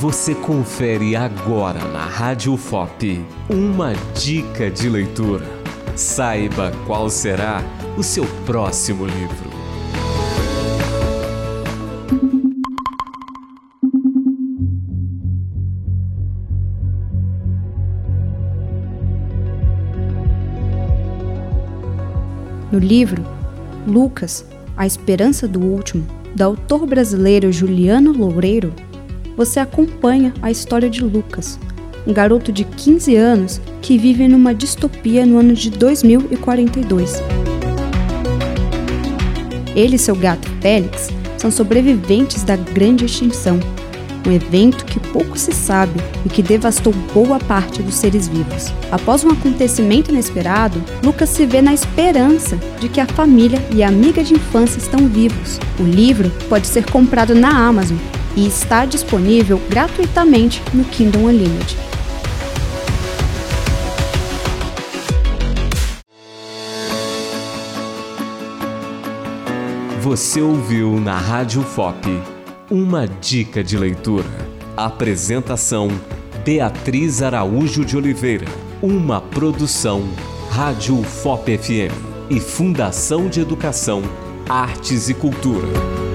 Você confere agora na Rádio FOP uma dica de leitura. Saiba qual será o seu próximo livro. No livro Lucas, A Esperança do Último, do autor brasileiro Juliano Loureiro, você acompanha a história de Lucas, um garoto de 15 anos que vive numa distopia no ano de 2042. Ele e seu gato Félix são sobreviventes da grande extinção, um evento que pouco se sabe e que devastou boa parte dos seres vivos. Após um acontecimento inesperado, Lucas se vê na esperança de que a família e a amiga de infância estão vivos. O livro pode ser comprado na Amazon e está disponível gratuitamente no Kindle Unlimited. Você ouviu na Rádio FOP uma dica de leitura. Apresentação Beatriz Araújo de Oliveira. Uma produção Rádio FOP FM e Fundação de Educação, Artes e Cultura.